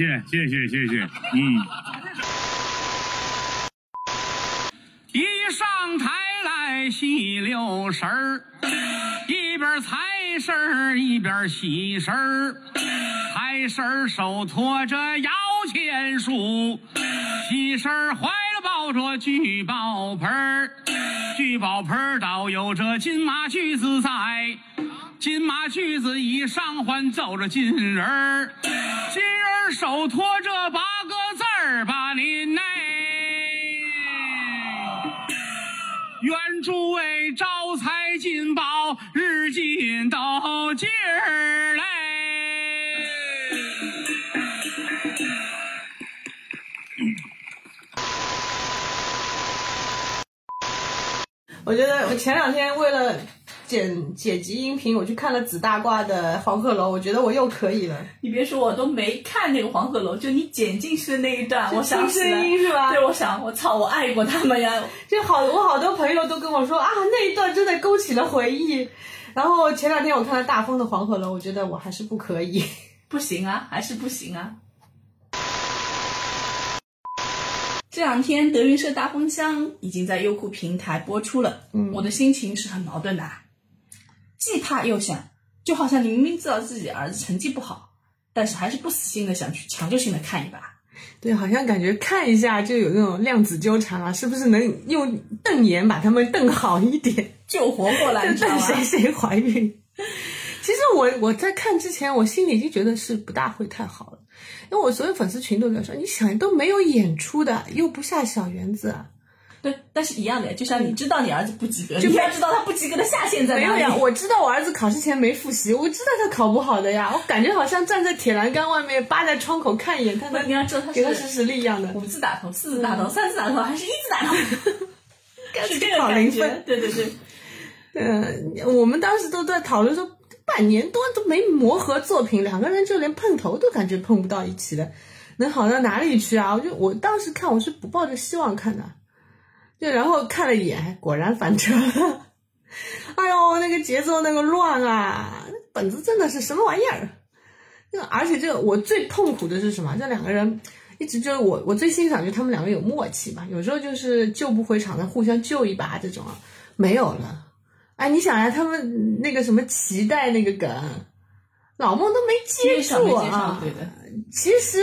谢谢谢谢谢谢，嗯。一上台来戏六神儿，一边财神儿一边喜神儿，财神儿手托着摇钱树，喜神儿怀了抱着聚宝盆儿，聚宝盆儿倒有着金马驹子在。金马驹子一上环走着金人儿，金人儿手托着八个字儿把您哎，愿诸位招财进宝，日进斗金儿嘞。我觉得我前两天为了剪剪辑音频，我去看了紫大褂的《黄鹤楼》，我觉得我又可以了。你别说，我都没看那个黄鹤楼，就你剪进去的那一段，我想起听声音是吧对，我想，我操，我爱过他们呀！就好，我好多朋友都跟我说啊，那一段真的勾起了回忆。然后前两天我看了大风的《黄鹤楼》，我觉得我还是不可以。不行啊，还是不行啊。这两天德云社大风箱已经在优酷平台播出了，嗯我的心情是很矛盾的啊，既怕又想，就好像你明明知道自己儿子成绩不好，但是还是不死心的想去强制性的看一把。对，好像感觉看一下就有那种量子纠缠啊，是不是能用瞪眼把他们瞪好一点？救活过来，就你知道吗？瞪谁谁怀孕。其实我我在看之前，我心里已经觉得是不大会太好了，因为我所有粉丝群都在说，你想都没有演出的，又不下小园子啊，对，但是一样的，就像你知道你儿子不及格，就没你要知道他不及格的下限在哪里。没有呀，我知道我儿子考试前没复习，我知道他考不好的呀，我感觉好像站在铁栏杆外面扒在窗口看一眼，他你要知道他给他是实实力一样的。五字打头、四字打头、三字打头，还是一字打头？是这个考感觉零分。对对对，嗯，我们当时都在讨论说，半年多都没磨合作品，两个人就连碰头都感觉碰不到一起的，能好到哪里去啊？我就我当时看我是不抱着希望看的，就然后看了一眼，果然翻车了。哎呦，那个节奏那个乱啊，本子真的是什么玩意儿？那个而且这个我最痛苦的是什么？这两个人一直就是我我最欣赏就是他们两个有默契嘛，有时候就是救不回场的互相救一把这种啊，没有了。哎，你想啊、他们那个什么脐带那个梗，老孟都没接住啊。对的。其实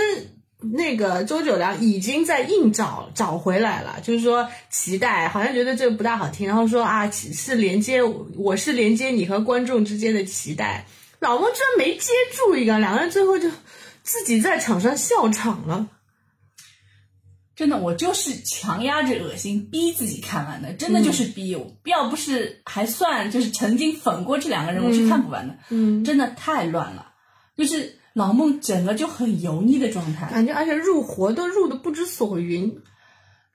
那个周九良已经在硬找找回来了，就是说脐带好像觉得这个不大好听，然后说啊其是连接我是连接你和观众之间的脐带，老孟居然没接住一个，两个人最后就自己在场上笑场了。真的，我就是强压着恶心逼自己看完的，真的就是逼。我要不是还算就是曾经粉过这两个人，我是看不完的。嗯，真的太乱了，就是老孟整个就很油腻的状态。感觉而且入活都入的不知所云，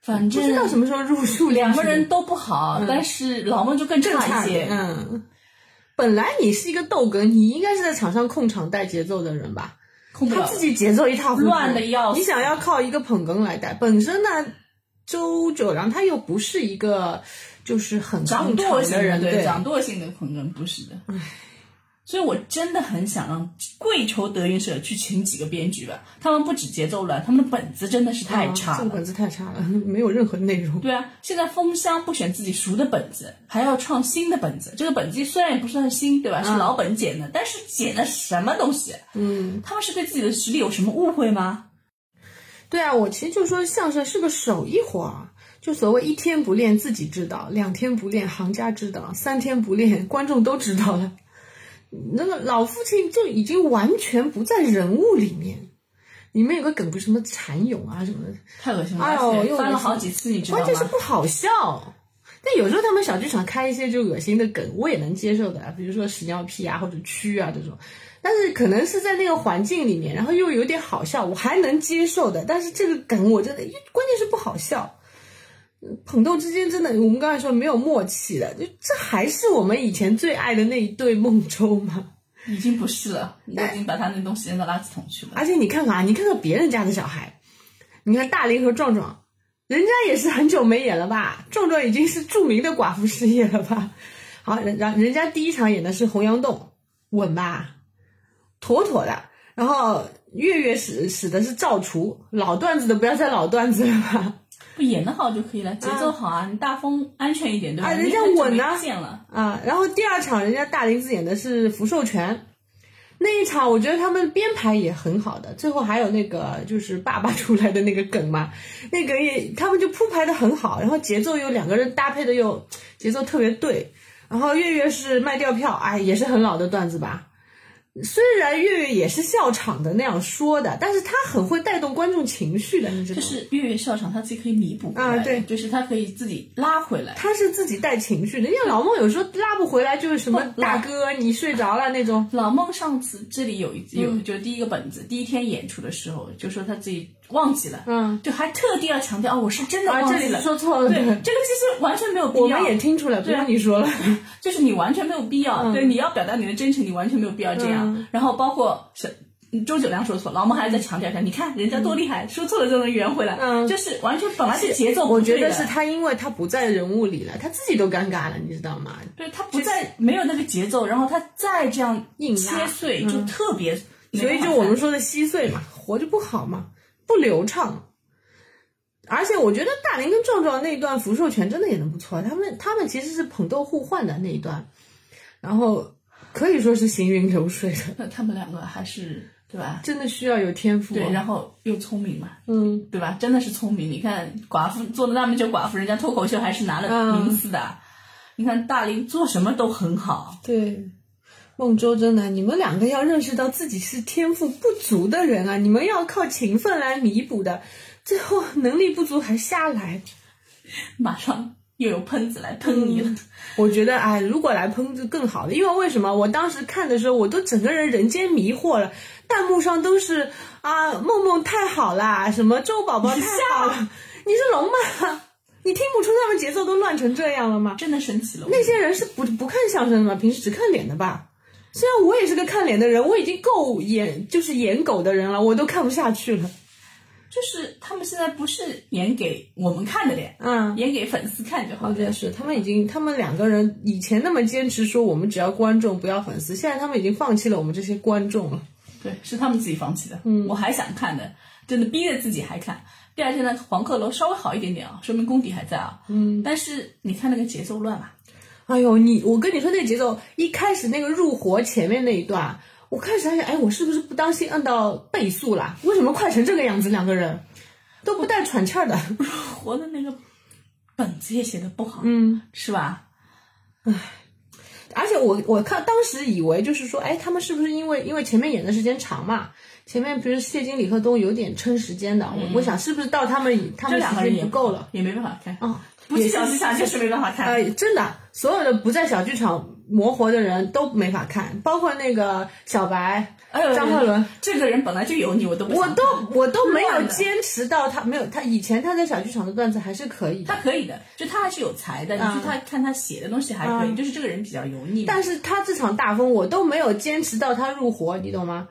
反正不知道什么时候入数两个人都不好，但是老孟就更正差一些。嗯，本来你是一个逗哏，你应该是在场上控场带节奏的人吧？控不了。他自己节奏一塌糊涂，乱的要死。你想要靠一个捧哏来带，本身呢，周九良他又不是一个就是很掌舵型的人，对对，掌舵性的捧哏不是的。所以我真的很想让跪求德云社去请几个编剧吧，他们不止节奏乱，他们的本子真的是太差了。啊这个本子太差了，没有任何内容。对啊，现在封箱不选自己熟的本子，还要创新的本子。这个本子虽然也不算新，对吧？是老本剪的，但是剪的什么东西？嗯，他们是对自己的实力有什么误会吗？对啊，我其实就说相声是个手艺活儿，就所谓一天不练自己知道，两天不练行家知道，三天不练观众都知道了。那个老父亲就已经完全不在人物里面。里面有个梗，不是什么蚕蛹啊什么的，太恶心了，哎呦又翻了好几次，你知道吗？关键是不好笑。但有时候他们小剧场开一些就恶心的梗，我也能接受的，比如说屎尿屁啊或者蛆啊这种。但是可能是在那个环境里面，然后又有点好笑，我还能接受的。但是这个梗我真的，关键是不好笑。嗯捧逗之间真的，我们刚才说没有默契的，就这还是我们以前最爱的那一对孟舟吗？已经不是了，你已经把他那东西扔到垃圾桶去了。而且你看看啊，你看看别人家的小孩，你看大林和壮壮，人家也是很久没演了吧？壮壮已经是著名的寡妇事业了吧？好，人然人家第一场演的是洪阳洞，稳吧，妥妥的。然后月月使使的是赵厨，老段子的不要再老段子了吧。不演的好就可以了，节奏好啊，你大风安全一点，对吧？啊人家稳啊没见了，啊，然后第二场人家大林子演的是福寿全，那一场我觉得他们编排也很好的，最后还有那个就是爸爸出来的那个梗嘛，那个也他们就铺排的很好，然后节奏又两个人搭配的又节奏特别对，然后月月是卖掉票，哎，也是很老的段子吧。虽然月月也是笑场的那样说的，但是他很会带动观众情绪的，你知道吗？就是月月笑场，他自己可以弥补啊对就是他可以自己拉回来。他是自己带情绪的，因为老孟有时候拉不回来，就是什么大哥你睡着了那种。老孟上次这里有一有，嗯就第一个本子，第一天演出的时候，就说他自己忘记了，嗯，就还特地要强调哦，我是真的啊，忘记了。这说错了，对，这个其实完全没有必要。我们也听出来，不让你说了。就是你完全没有必要，对，你要表达你的真诚，你完全没有必要这样。嗯。然后包括是周九良说错，老孟还在强调一下，你看人家多厉害，说错了就能圆回来，嗯。就是完全本来是节奏不我对的，觉得是他，因为他不在人物里了，他自己都尴尬了，你知道吗？对他不在没有那个节奏，然后他再这样硬切拉碎，嗯。就特别没所以就我们说的稀碎嘛，活着不好嘛，不流畅。而且我觉得大林跟壮壮那一段福寿全真的演的不错，他们他们其实是捧逗互换的那一段，然后可以说是行云流水的，那他们两个还是对吧？真的需要有天赋、对，啊。然后又聪明嘛，嗯，对吧？真的是聪明。你看寡妇做了那么久寡妇，人家脱口秀还是拿了嗯名次的。你看大林做什么都很好，对。孟周真的，你们两个要认识到自己是天赋不足的人啊，你们要靠勤奋来弥补的，最后能力不足还瞎来。马上又有喷子来喷你了。我觉得，哎，如果来喷就更好了，因为为什么？我当时看的时候，我都整个人人间迷惑了，弹幕上都是啊，梦梦太好啦，什么周宝宝太好了，你是龙吗？你听不出他们节奏都乱成这样了吗？真的神奇了。那些人是不不看相声的吗？平时只看脸的吧？虽然我也是个看脸的人，我已经够演就是演狗的人了，我都看不下去了。就是他们现在不是演给我们看的脸，嗯，演给粉丝看就好了。我觉得是，他们已经，他们两个人以前那么坚持说我们只要观众不要粉丝，现在他们已经放弃了我们这些观众了。对，是他们自己放弃的。嗯，我还想看的，真的逼着自己还看。第二天呢，黄鹤楼稍微好一点点啊，说明功底还在啊。嗯，但是你看那个节奏乱嘛，哎呦，你我跟你说那节奏，一开始那个入活前面那一段，我开始还想，哎，我是不是不当心按到倍速了？为什么快成这个样子？两个人都不带喘气儿的。入活的那个本子也写的不好，嗯，是吧？唉而且我我看当时以为就是说，哎，他们是不是因为因为前面演的时间长嘛？前面不是谢金、李贺东有点撑时间的，我我想是不是到他们他们时两个人也间不够了？，也没办法看。哦，不去小剧场就是没办法看。呃，真的，所有的不在小剧场磨活的人都没法看，包括那个小白、哎呦，张鹤伦，这个人本来就有你，我都不我都我都没有坚持到他没有他以前他在小剧场的段子还是可以的，他可以的，就他还是有才的。你嗯说他看他写的东西还可以，就是这个人比较油腻。但是他这场大风我都没有坚持到他入活，你懂吗？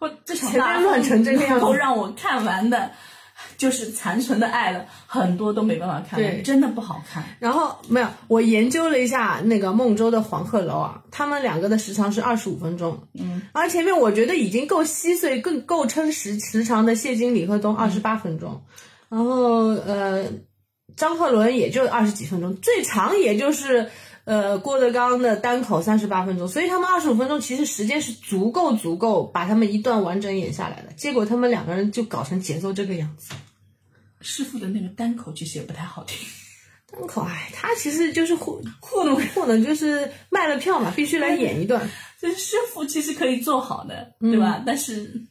我这场大乱成这个样子能够让我看完的，就是残存的爱了，很多都没办法看对，真的不好看。然后没有，我研究了一下那个孟州的黄鹤楼啊，他们两个的时长是二十五分钟，嗯，而前面我觉得已经够稀碎、更够撑时时长的谢金、李鹤东二十八分钟，然后呃，张鹤伦也就二十几分钟，最长也就是呃郭德纲的单口三十八分钟，所以他们二十五分钟其实时间是足够足够把他们一段完整演下来的，结果他们两个人就搞成节奏这个样子。师傅的那个单口其实也不太好听，单口，哎，他其实就是糊 糊弄糊弄，就是卖了票嘛，必须来演一段，就是师傅其实可以做好的，对吧？但是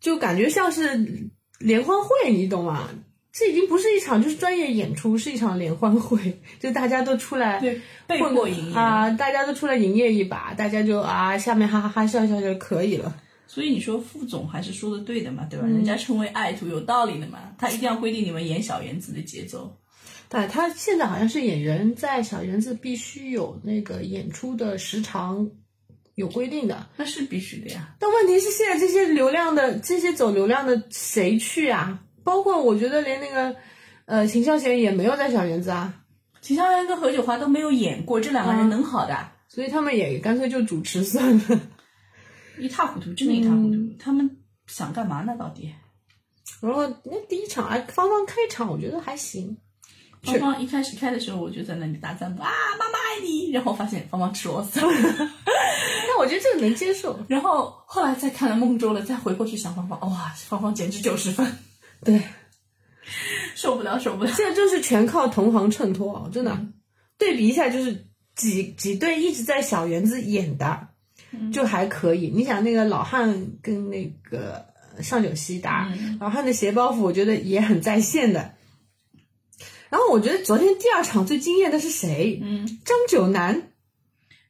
就感觉像是联欢会，你懂吗？这已经不是一场就是专业演出，是一场联欢会，就大家都出来对混过营业啊，大家都出来营业一把，大家就啊下面哈哈哈笑笑就可以了。所以你说副总还是说的对的嘛，对吧？人家称为爱徒有道理的嘛，他一定要规定你们演小园子的节奏。但他现在好像是演员在小园子必须有那个演出的时长有规定的，那是必须的呀。但问题是，现在这些流量的、这些走流量的谁去啊？包括我觉得连那个呃秦霄贤也没有在小园子啊，秦霄贤跟何九华都没有演过，这两个人能好的？所以他们也干脆就主持算了。一塌糊涂，真的一塌糊涂。他们想干嘛呢？到底？然后那第一场哎，芳芳开场我觉得还行，芳芳一开始开的时候，我就在那里打赞舞啊，妈妈爱你。然后发现芳芳吃螺丝，但我觉得这个能接受。然后后来再看了孟州了，再回过去想芳芳，哇，芳芳简直九十分，对，受不了，受不了。这就是全靠同行衬托啊，真的。对比一下，就是几几对一直在小园子演的，就还可以。你想那个老汉跟那个上九熙打，老汉的鞋包袱，我觉得也很在线的。然后我觉得昨天第二场最惊艳的是谁？嗯，张九南。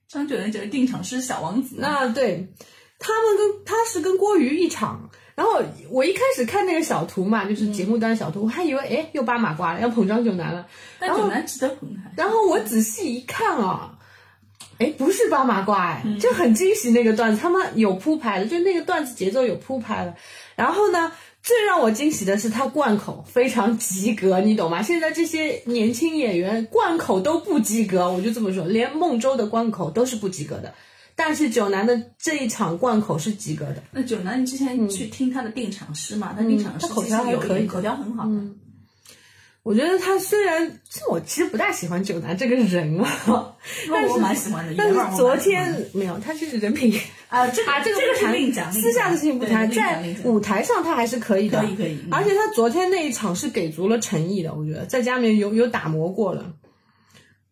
张九南就是定场诗小王子。那对，他们跟他是跟郭瑜一场。然后我一开始看那个小图嘛，就是节目单小图，我还以为哎又扒马褂了，要捧张九南了。但九南值得捧他。然后我仔细一看啊，哎不是扒马褂哎，就很惊喜那个段子，他们有铺排的，就那个段子节奏有铺排了。然后呢，最让我惊喜的是他贯口非常及格，你懂吗？现在这些年轻演员贯口都不及格，我就这么说，连孟州的贯口都是不及格的。但是九南的这一场贯口是及格的。那九南，你之前去听他的定场诗嘛？他定场诗口条还可以，口条很好。嗯，我觉得他虽然，其实我其实不大喜欢九南这个人啊，但是我蛮喜欢的。但是昨天没有，他就是人品啊，这啊这个不谈，私下的事情不谈，在舞台上他还是可以的，可以可以。而且他昨天那一场是给足了诚意的，我觉得在家里面有有打磨过了。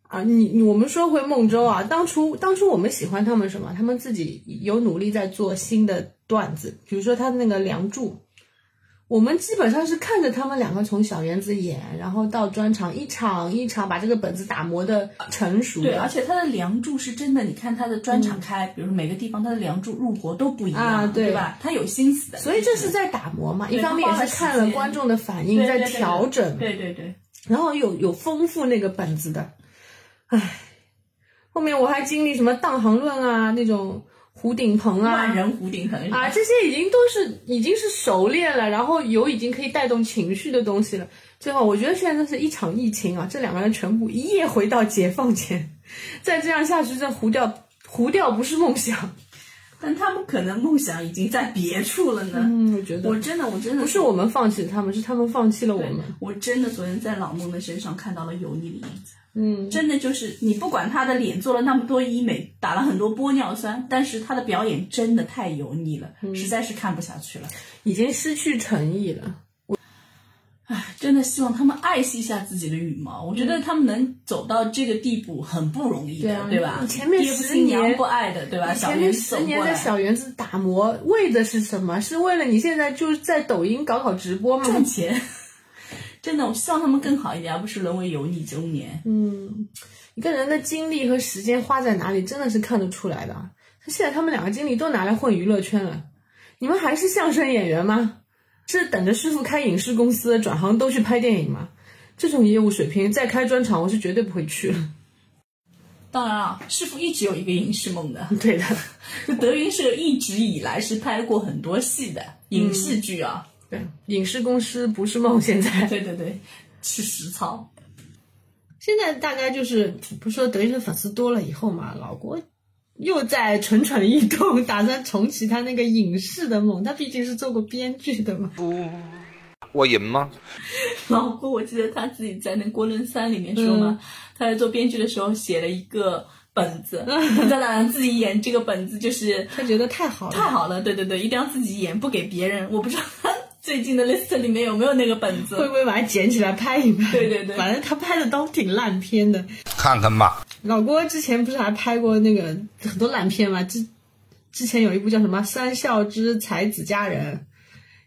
啊，你我们说回孟州啊，当初当初我们喜欢他们什么？他们自己有努力在做新的段子，比如说他的那个《梁祝》，我们基本上是看着他们两个从小园子演，然后到专场一场一场把这个本子打磨的成熟。对，而且他的《梁祝》是真的，你看他的专场开，比如说每个地方他的《梁祝》入活都不一样，对吧？他有心思的，所以这是在打磨嘛。一方面也是看了观众的反应在调整，对对对，然后有有丰富那个本子的。唉，后面我还经历什么当行论啊，那种胡顶棚啊，万人胡顶棚啊，这些已经都是已经是熟练了，然后有已经可以带动情绪的东西了。最后，我觉得现在是一场疫情啊，这两个人全部一夜回到解放前，再这样下去，这糊掉糊掉不是梦想。但他们可能梦想已经在别处了呢。嗯，我觉得我真的我真的不是我们放弃了他们，是他们放弃了我们。我真的昨天在老孟的身上看到了油腻的影子。嗯，真的就是你不管他的脸做了那么多医美，打了很多玻尿酸，但是他的表演真的太油腻了，实在是看不下去了，已经失去诚意了。我，唉，真的希望他们爱惜一下自己的羽毛。我觉得他们能走到这个地步很不容易的，对吧？你前面十年不爱的，对吧？前面十年在小园子打磨，为的是什么？是为了你现在就是在抖音搞搞直播吗？赚钱。真的，我希望他们更好一点，而不是沦为油腻中年。嗯，一个人的精力和时间花在哪里，真的是看得出来的。现在他们两个精力都拿来混娱乐圈了，你们还是相声演员吗？是等着师傅开影视公司转行都去拍电影吗？这种业务水平再开专场，我是绝对不会去了。当然啊，师傅一直有一个影视梦的。对的，德云社一直以来是拍过很多戏的影视剧啊。对，影视公司不是梦，现在对对对，是实操。现在大家就是不说德云社粉丝多了以后嘛，老郭又在蠢蠢欲动，打算重启他那个影视的梦。他毕竟是做过编剧的嘛。不，我赢吗？老郭，我记得他自己在那《郭论三》里面说嘛，他在做编剧的时候写了一个本子，在那自己演这个本子，就是他觉得太好了，太好了。对对对，一定要自己演，不给别人。我不知道。最近的 list 里面有没有那个本子？会不会把它捡起来拍一拍？对对对，反正他拍的都挺烂片的。看看吧。老郭之前不是还拍过那个很多烂片吗？之之前有一部叫什么《三笑之才子佳人》，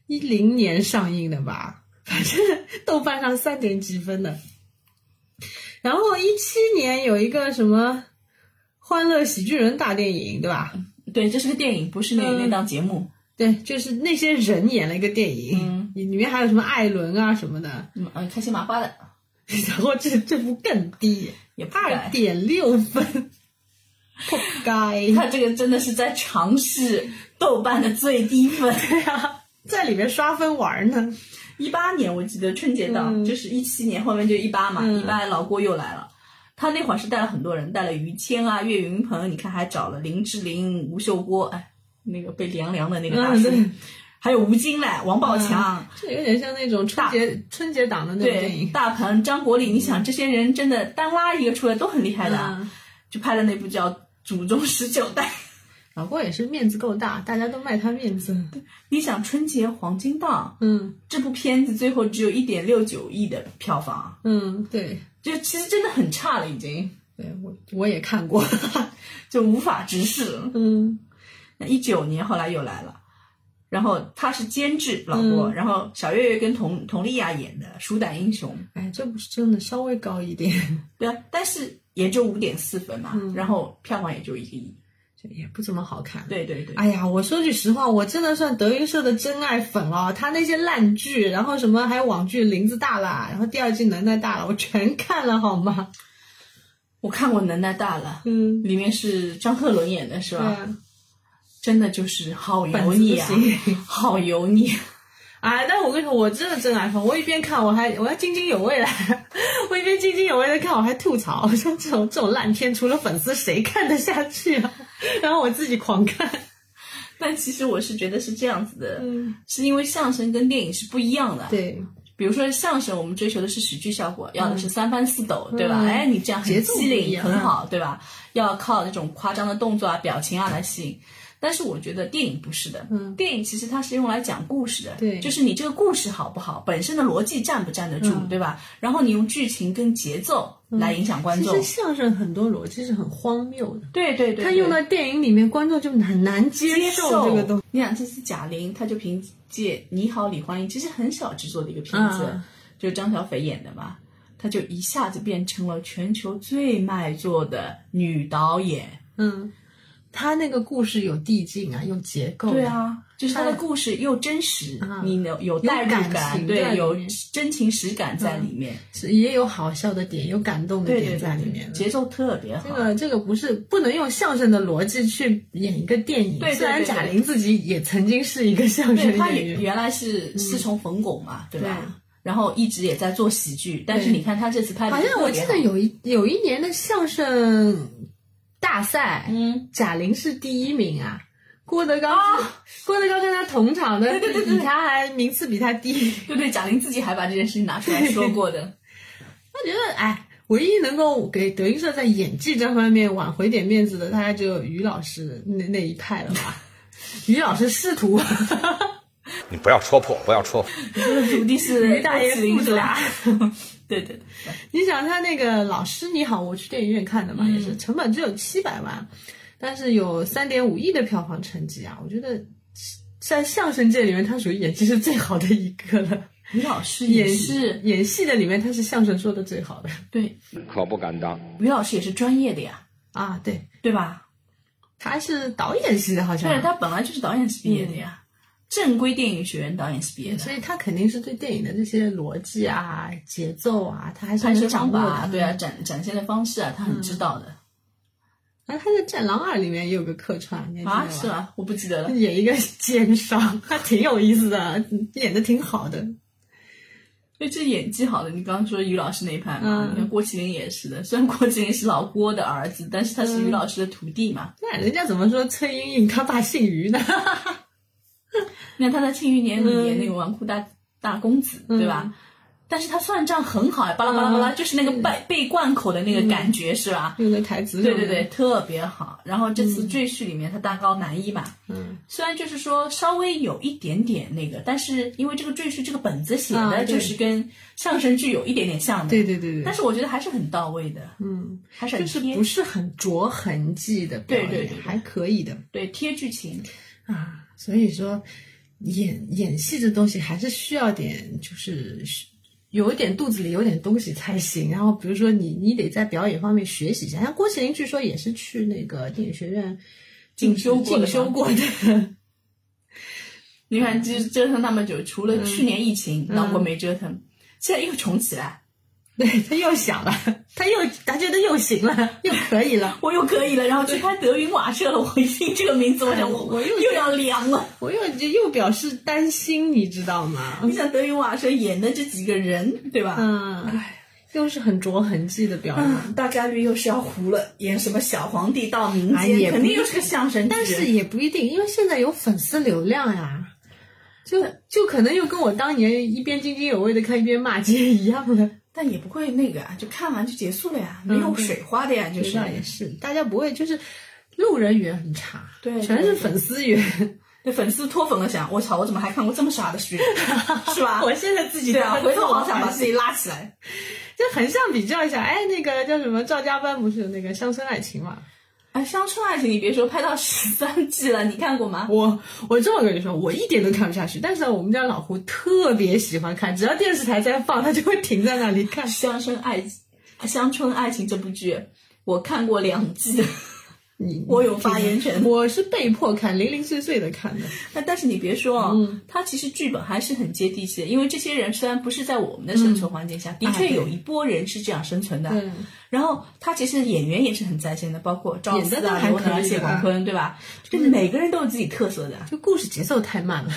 一零年上映的吧？反正豆瓣上三点几分的。然后一七年有一个什么《欢乐喜剧人》大电影，对吧？对，这是个电影，不是那那档节目。对，就是那些人演了一个电影，里面还有什么艾伦啊什么的，嗯，开心麻花的。然后这这部更低，也二点六分，不该。他这个真的是在尝试豆瓣的最低分 呀，在里面刷分玩呢。一八年我记得春节档就是一七年后面就一八嘛，一八老郭又来了，他那会儿是带了很多人，带了于谦啊、岳云鹏，你看还找了林志玲、吴秀波，哎。那个被凉凉的那个大叔，嗯还有吴京嘞，王宝强，这有点像那种春节春节档的那种电对，影。大鹏、张国立，你想这些人真的单拉一个出来都很厉害的啊，嗯就拍了那部叫《祖宗十九代》。老郭也是面子够大，大家都卖他面子。你想春节黄金档嗯这部片子最后只有一点六九亿的票房，嗯，对就其实真的很差了，已经对，我我也看过。就无法直视了。嗯那一九年后来又来了，然后他是监制老郭，嗯然后小岳岳跟佟佟丽娅演的《鼠胆英雄》，哎，这不是真的稍微高一点，对啊，但是也就五点四分嘛，嗯然后票房也就一个亿，这也不怎么好看。对对对，哎呀，我说句实话，我真的算德云社的真爱粉了。他那些烂剧，然后什么还有网剧《林子大了》，然后第二季《能耐大了》，我全看了，好吗？我看过《能耐大了》，嗯，里面是张鹤伦演的是吧？对啊，真的就是好油腻啊，好油腻。哎，但我跟你说，我真的真爱疯。我一边看，我还我还津津有味的，我一边津津有味的看，我还吐槽，我 说这种这种烂片，除了粉丝谁看得下去啊？然后我自己狂看。但其实我是觉得是这样子的，嗯，是因为相声跟电影是不一样的。对，比如说相声，我们追求的是喜剧效果，要的是三翻四抖，对吧？嗯哎，你这样很节奏不机灵，很好，对吧？要靠那种夸张的动作啊、表情啊来吸引。但是我觉得电影不是的，嗯电影其实它是用来讲故事的，对就是你这个故事好不好，本身的逻辑站不站得住，对吧？然后你用剧情跟节奏来影响观众，其实相声很多逻辑是很荒谬的，对对对，他对用到电影里面，观众就很难接接受这个东西。你想，这次贾玲，她就凭借《你好，李焕英》，其实很小制作的一个片子，嗯就是张小斐演的嘛，她就一下子变成了全球最卖座的女导演。嗯，他那个故事有递进啊，有结构。对，啊，就是他的故事又真实，嗯。你有有代入感对，有真情实感在里面，是也有好笑的点，有感动的点在里对面。的。节奏特别好。这个这个不是不能用相声的逻辑去演一个电影。对对虽然贾玲自己也曾经是一个相声演员，原原来是师从冯巩嘛，对吧？对？然后一直也在做喜剧，但是你看她这次拍的好像我记得有一有一年的相声大赛，嗯，贾玲是第一名啊。郭德纲是、郭德纲跟他同场的，对对对对比他还名次比他低。对对，贾玲自己还把这件事情拿出来说过的。他觉得，哎，唯一能够给德云社在演技这方面挽回点面子的，大概只有于老师那那一派了吧。于老师试图，你不要戳破，不要戳破。这个徒弟是于大爷郭麒麟是父子俩吧？对对对，你想他那个老师你好，我去电影院看的嘛，嗯。也是成本只有七百万，但是有三点五亿的票房成绩啊，我觉得在相声界里面，他属于演技是最好的一个了。于老师也演是演戏的里面，他是相声说的最好的。对，可不敢当。于老师也是专业的呀，啊。对，对吧？他是导演系的，好像。对，他本来就是导演系毕业的呀，正规电影学院导演系毕业的所。以他肯定是对电影的这些逻辑啊、节奏啊，他还是拍摄能掌握啊，对啊，展展现的方式啊，他很知道的然后他在《战狼二》里面也有个客串，啊，是？吧？我不记得了。演一个奸商，他挺有意思的，演的挺好的。因为这演技好的，你刚刚说于老师那一派你看郭麒麟也是的。虽然郭麒麟是老郭的儿子，但是他嗯是于老师的徒弟嘛。那人家怎么说崔莺莺他爸姓于呢？你看他在《庆余年》里演嗯那个纨绔大大公子，对吧？但是他算账很好呀，巴拉巴拉巴拉，嗯就是那个背背贯口的那个感觉，是吧？用的台词对对对，，特别好。然后这次赘婿里面他大高男一嘛，嗯，虽然就是说稍微有一点点那个，但是因为这个赘婿这个本子写的就是跟相声剧有一点点像的，对对对对，但是我觉得还是很到位的，嗯，还是很就是贴，不是很着痕迹的，对对对对还可以的对贴剧情。啊。所以说，演演戏这东西还是需要点，就是有一点肚子里有点东西才行。然后比如说你你得在表演方面学习一下，像郭麒麟据说也是去那个电影学院进修过的进修过的。你看，就是折腾那么久，除了去年疫情，嗯老郭没折腾，现在又重起来，对他又想了，他又他觉得又行了，又可以了。我又可以了，然后去拍德云瓦舍了。我一听这个名字，我想我我又又要凉了。我又又表示担心，你知道吗？你想德云瓦舍演的这几个人，对吧？嗯，又是很着痕迹的表演。嗯，大概率又是要糊了，演什么小皇帝到民间，哎也肯定又是个相声。但是也不一定，因为现在有粉丝流量呀，就就可能又跟我当年一边津津有味的看一边骂街一样了。但也不会那个啊，就看完就结束了呀，没嗯有水花的呀，就是那也是，大家不会就是路人缘很差，对全是粉丝缘。对粉丝脱粉了想，我操，我怎么还看过这么傻的剧，是吧？我现在自己对啊，回头好想把自己拉起来。就横向比较一下，哎，那个叫什么赵家班不是有那个乡村爱情嘛？哎，乡村爱情，你别说，拍到十三季了，你看过吗？我我这么跟你说，我一点都看不下去，但是我们家老胡特别喜欢看，只要电视台在放，他就会停在那里看。乡村爱乡村爱情这部剧，我看过两季，你我有发言权。我是被迫看，零零碎碎的看的。但 但是你别说哦，嗯它其实剧本还是很接地气的，因为这些人虽然不是在我们的生存环境下，的确有一波人是这样生存的。对，然后他其实演员也是很在线的，包括赵四啊、谢广坤，对吧？就是每个人都有自己特色的。就故事节奏太慢了，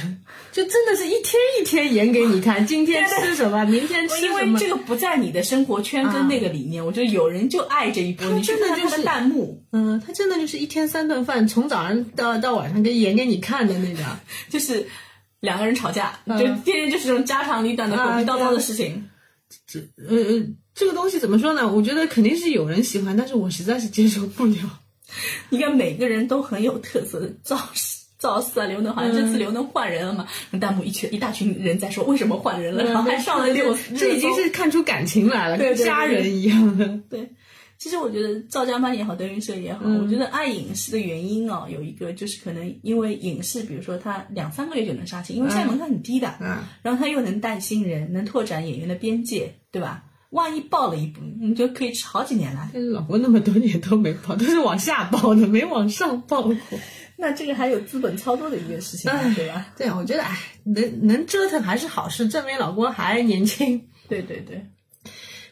就真的是一天一天演给你看，今天吃什么，明天吃因为。这个不在你的生活圈跟那个里面，我觉得有人就爱这一波，他你真的就是弹幕，嗯，他真的就是一天三顿饭，从早上到到晚上给演给你看的那种。就是两个人吵架，嗯就天天就是这种家长里短的啊狗屁叨叨的事情。呃呃，这个东西怎么说呢？我觉得肯定是有人喜欢，但是我实在是接受不了。你看每个人都很有特色的，赵赵四啊，刘能好像这次刘能换人了嘛，弹幕一群一大群人在说为什么换人了，然后还上了六，这已经是看出感情来了，跟家人一样的。对。其实我觉得赵家班也好，德云社也好，嗯我觉得爱影视的原因哦，有一个就是可能因为影视，比如说它两三个月就能杀青，因为现在门槛很低的，嗯然后它又能带新人，能拓展演员的边界，对吧？万一爆了一部，你就可以吃好几年了。但是老婆那么多年都没爆，都是往下爆的，没往上爆过。那这个还有资本操作的一件事情哎，对吧？对啊，我觉得哎，能能折腾还是好事，证明老郭还年轻。对对对，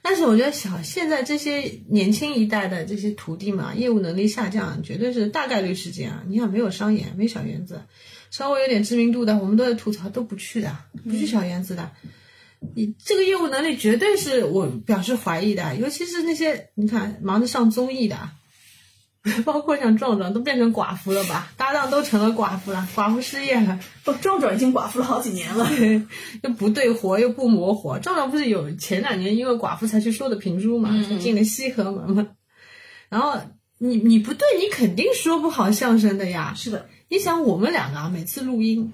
但是我觉得小现在这些年轻一代的这些徒弟嘛，业务能力下降，绝对是大概率事件啊！你想没有商演，没小园子，稍微有点知名度的，我们都在吐槽，都不去的，不去小园子的。你这个业务能力绝对是我表示怀疑的，尤其是那些你看忙着上综艺的，包括像壮壮都变成寡妇了吧，搭档都成了寡妇了，寡妇失业了。不，壮壮已经寡妇了好几年了。又不对活又不磨活。壮壮不是有前两年因为寡妇才去收的评书嘛，就进了西河门嘛。然后你你不对，你肯定说不好相声的呀。是的，你想我们两个啊，每次录音。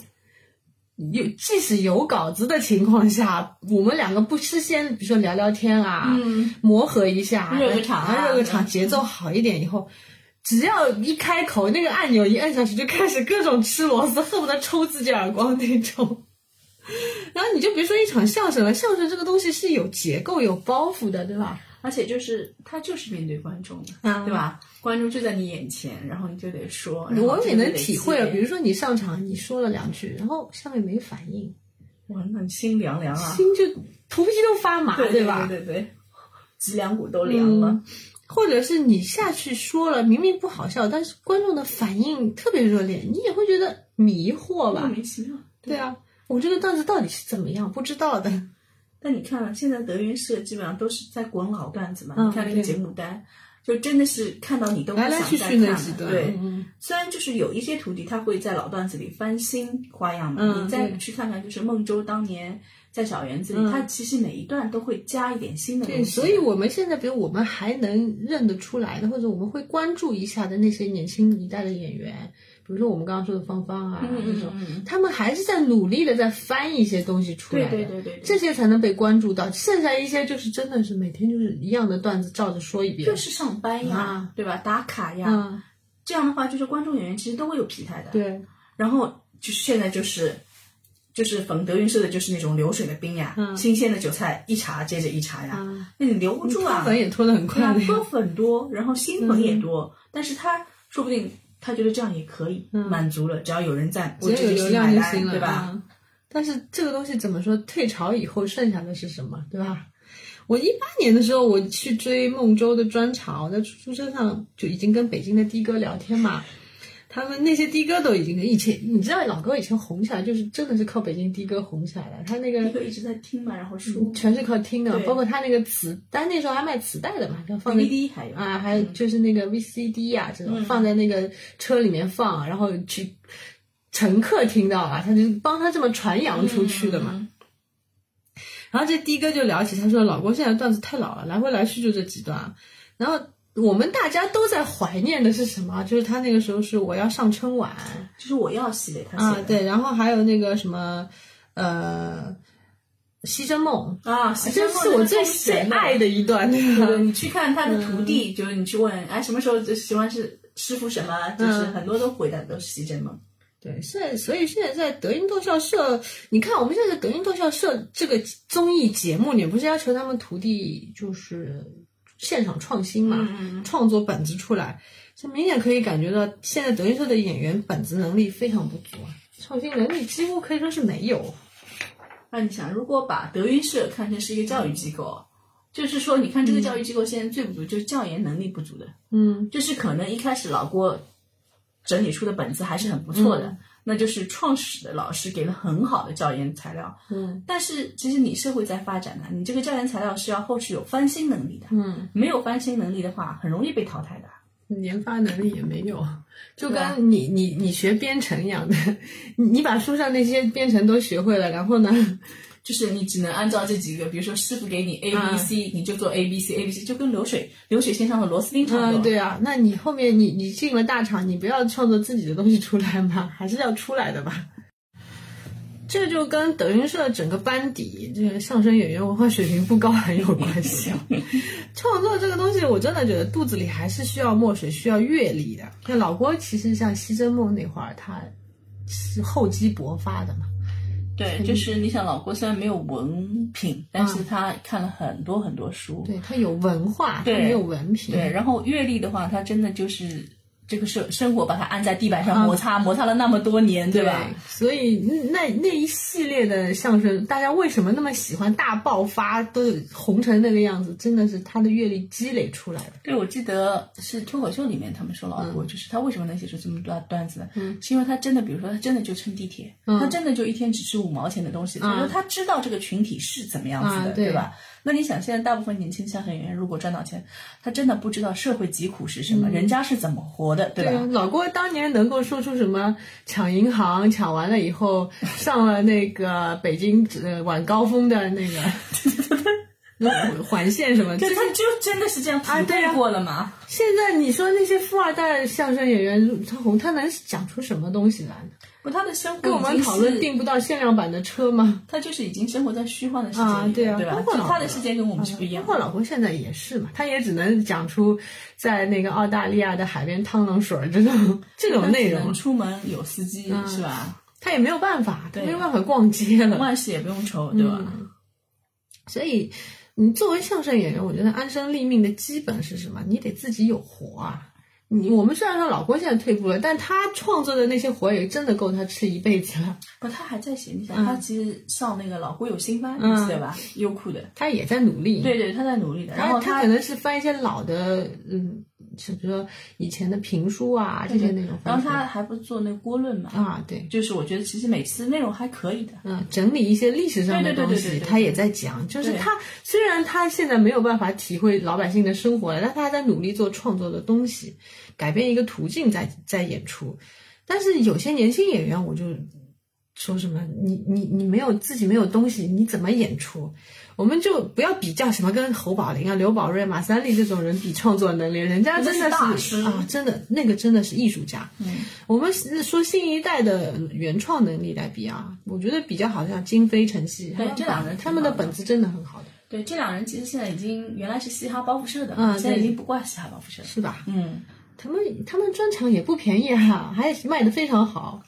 有即使有稿子的情况下，我们两个不事先，比如说聊聊天啊，嗯磨合一下，热个场啊热个场，节奏好一点以后，只要一开口，那个按钮一按下去，就开始各种吃螺丝，恨不得抽自己耳光那种。然后你就别说一场相声了，相声这个东西是有结构、有包袱的，对吧？而且就是他就是面对观众的，啊对吧？观众就在你眼前，然后你就得说。我也能体会比如说你上场你说了两句，然后下面没反应，哇，那你心凉凉啊，心就头皮都发麻，对吧？对对对，脊梁骨都凉了。嗯或者是你下去说了，明明不好笑，但是观众的反应特别热烈，你也会觉得迷惑吧莫？名其妙。对啊，我这个段子到底是怎么样，不知道的。但你看，现在德云社基本上都是在滚老段子嘛。嗯你看那个节目单，就真的是看到你都不想再看了对，嗯虽然就是有一些徒弟他会在老段子里翻新花样嘛，嗯你再去看看，就是孟州当年在小园子里，嗯他其实每一段都会加一点新的东对，西。所以我们现在，比如我们还能认得出来的，或者我们会关注一下的那些年轻一代的演员，比如说我们刚刚说的芳芳啊，那种，他们还是在努力的在翻一些东西出来的，对对对对对，这些才能被关注到。剩下一些就是真的是每天就是一样的段子照着说一遍，就是上班呀，啊对吧？打卡呀，啊，这样的话，就是观众演员其实都会有疲态的。，对，然后就是现在就是。就是粉德云社的，就是那种流水的兵呀，嗯新鲜的韭菜一茬接着一茬呀，啊，那你留不住啊。粉也脱的很快的，呀，脱粉多，然后新粉也多，但是他说不定他觉得这样也可以、嗯满足了，只要有人在，我这要有流量就行了，对吧？啊但是这个东西怎么说？退潮以后剩下的是什么，对吧？我一八年的时候，我去追孟州的专场，我在出租车上就已经跟北京的的哥聊天嘛。他们那些的哥都已经以前，你知道老高以前红起来就是真的是靠北京的哥红起来的，他那个一直在听嘛，然后说。全是靠听的，包括他那个磁，但那时候还卖磁带的嘛，就放在 DVD 还有。啊，还有就是那个 VCD 呀、这种、放在那个车里面放，然后去乘客听到了，他就帮他这么传扬出去的嘛。嗯然后这的哥就聊起，他说老郭现在段子太老了，来回来去就这几段。然后我们大家都在怀念的是什么？就是他那个时候是我要上春晚就是我要系列，他写的，啊对，然后还有那个什么呃。西征梦啊，这是我最最爱的一段，对？对，你去看他的徒弟，就是你去问，哎，什么时候就喜欢是师傅什么，就是嗯很多都回答都是西征梦。对，现在所以现在在德云逗笑社，你看我们现在德云逗笑社这个综艺节目你，不是要求他们徒弟就是现场创新嘛，创作本子出来，这明显可以感觉到现在德云社的演员本子能力非常不足，啊，创新能力几乎可以说是没有。那你想，如果把德云社看成是一个教育机构，就是说，你看这个教育机构现在最不足就是教研能力不足的，嗯。就是可能一开始老郭整理出的本子还是很不错的，那就是创始的老师给了很好的教研材料，嗯但是其实你社会在发展呢，你这个教研材料是要后续有翻新能力的，嗯，没有翻新能力的话，很容易被淘汰的。研发能力也没有，就跟你你你学编程一样的，你你把书上那些编程都学会了，然后呢？就是你只能按照这几个，比如说师傅给你 A 啊 B C，、你就做 A B C A B C，就跟流水流水线上的螺丝钉差不多。嗯，对啊，那你后面你你进了大厂，你不要创作自己的东西出来吗？还是要出来的吧？这就跟德云社整个班底这个相声演员文化水平不高很有关系啊。创作这个东西，我真的觉得肚子里还是需要墨水，需要阅历的。那老郭，其实像西征梦那会儿，他是厚积薄发的嘛。对，就是你想，老郭虽然没有文凭，但是他看了很多很多书，对他有文化，他对没有文凭。对，然后阅历的话，他真的就是这个生生活把他按在地板上摩擦，摩擦了那么多年，对吧？对所以那那一系列的相声，大家为什么那么喜欢大爆发，都红成那个样子？真的是他的阅历积累出来的。对，我记得是脱口秀里面他们说老郭，就是他为什么能写出这么多段子呢？嗯，是因为他真的，比如说他真的就乘地铁，他真的就一天只吃五毛钱的东西，所以说他知道这个群体是怎么样子的，啊对吧？那你想，现在大部分年轻相声演员如果赚到钱，他真的不知道社会疾苦是什么，人家是怎么活的，对吧？啊，老郭当年能够说出什么抢银行，抢完了以后 上了那个北京呃晚高峰的那个 环线什么，就他就真的是这样体啊对啊会过了嘛？现在你说那些富二代相声演员他红，他能讲出什么东西来呢？不，他的生活跟我们讨论订不到限量版的车吗？他就是已经生活在虚幻的世界里啊，对啊，对吧包？括就他的世界跟我们是不一样包括。老婆现在也是嘛，他也只能讲出在那个澳大利亚的海边趟冷水儿这种 这种内容出门有司机、嗯是吧？他也没有办法，没有办法逛街了。万事也不用愁，对吧？所以，你作为相声演员，我觉得安身立命的基本是什么？你得自己有活啊。你我们虽然说老郭现在退步了，但他创作的那些活也真的够他吃一辈子了。不，他还在写，你想，嗯他其实上那个老郭有新番，嗯你记得吧？优酷的，他也在努力，对对，他在努力的。然后他可能是翻一些老的，嗯，是比如说以前的评书啊这些内容然后。他还不是做那个锅论嘛？啊，对，就是我觉得其实每次内容还可以的。嗯，整理一些历史上的东西，他也在讲。就是他虽然他现在没有办法体会老百姓的生活了，但他还在努力做创作的东西，改变一个途径在在演出。但是有些年轻演员，我就说什么你你你没有自己没有东西，你怎么演出？我们就不要比较什么跟侯宝林啊、刘宝瑞、马三立这种人比创作能力，人家真的那是啊，真的那个真的是艺术家。嗯，我们是说新一代的原创能力来比啊，我觉得比较好像金飞、陈曦，他们这两人他们的本子真的很好的，对，这两人其实现在已经原来是嘻哈包袱社的，嗯现在已经不挂嘻哈包袱社了。是吧？嗯，他们他们专场也不便宜啊，还卖的非常好。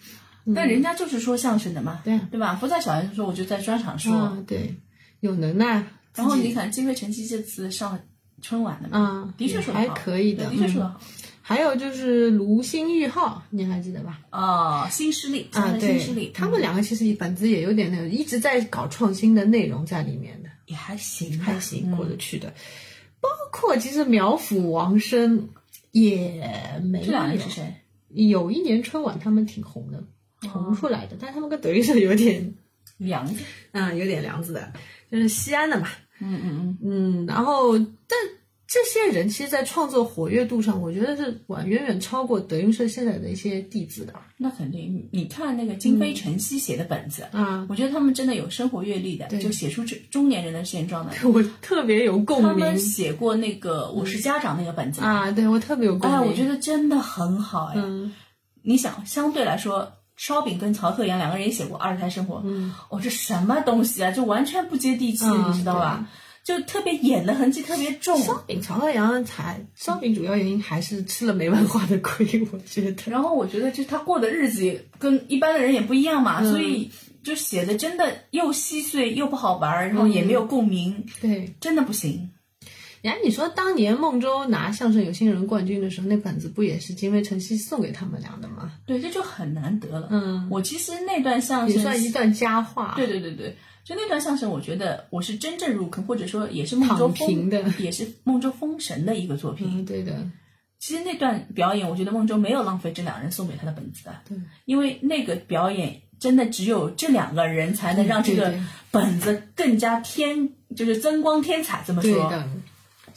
但人家就是说相声的嘛，对啊对吧？不在小演说，我就在专场说。啊，对，有能耐。然后你看，金飞晨曦这次上春晚的嘛，啊，的确说得还可以的，的确说得嗯好。还有就是卢鑫玉浩，你还记得吧？哦，新势力，啊，对新势力，，他们两个其实本子也有点那种，一直在搞创新的内容在里面的，也还行，还行，过得嗯去的。包括其实苗阜、王声也没有这两人是谁？有一年春晚他们挺红的，红出来的，但他们跟德云社有点，梁子，嗯，有点梁子的，就是西安的嘛，嗯嗯嗯，嗯，然后但这些人其实，在创作活跃度上，我觉得是远远远超过德云社现在的一些弟子的那肯定。你看那个金飞晨曦写的本子，啊，我觉得他们真的有生活阅历的，就写出这中年人的现状的。我特别有共鸣他们鸣写过那个《我是家长》那个本子，啊，对我特别有共鸣，哎，我觉得真的很好哎。嗯你想，相对来说，烧饼跟曹鹤阳两个人也写过《二胎生活》，嗯，哦，这什么东西啊，就完全不接地气，嗯你知道吧？就特别演的痕迹特别重。烧饼曹鹤阳才烧饼主要原因还是吃了没文化的亏，我觉得。然后我觉得，就是他过的日子也跟一般的人也不一样嘛，嗯所以就写的真的又稀碎又不好玩儿，然后也没有共鸣，对，真的不行。然后你说当年孟州拿相声有新人冠军的时候，那本子不也是金飞晨曦送给他们俩的吗？对，这就很难得了。嗯，我其实那段相声也声算一段佳话。对对对对，就那段相声，我觉得我是真正入坑，或者说也是孟州躺平的，也是孟州封神的一个作品。嗯，对的，其实那段表演，我觉得孟州没有浪费这两人送给他的本子的，对，因为那个表演真的只有这两个人才能让这个本子更加添，就是增光添彩。这么说，对的，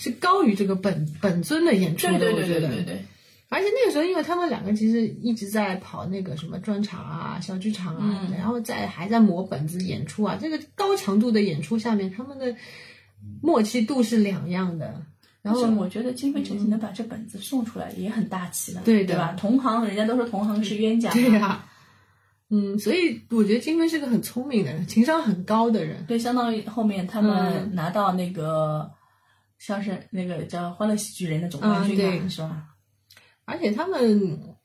是高于这个本本尊的演出的，对对对我觉得。对对对，而且那个时候，因为他们两个其实一直在跑那个什么专场啊、小剧场啊，嗯然后在还在磨本子演出啊，这个高强度的演出下面，他们的默契度是两样的。然后我觉得金飞晨曦能把这本子送出来也很大气了，对对吧？同行人家都说同行是冤家，对呀、嗯，所以我觉得金飞是个很聪明的人，情商很高的人。对，相当于后面他嗯们拿到那个相声那个叫《欢乐喜剧人》的总冠军嘛，是吧？而且他们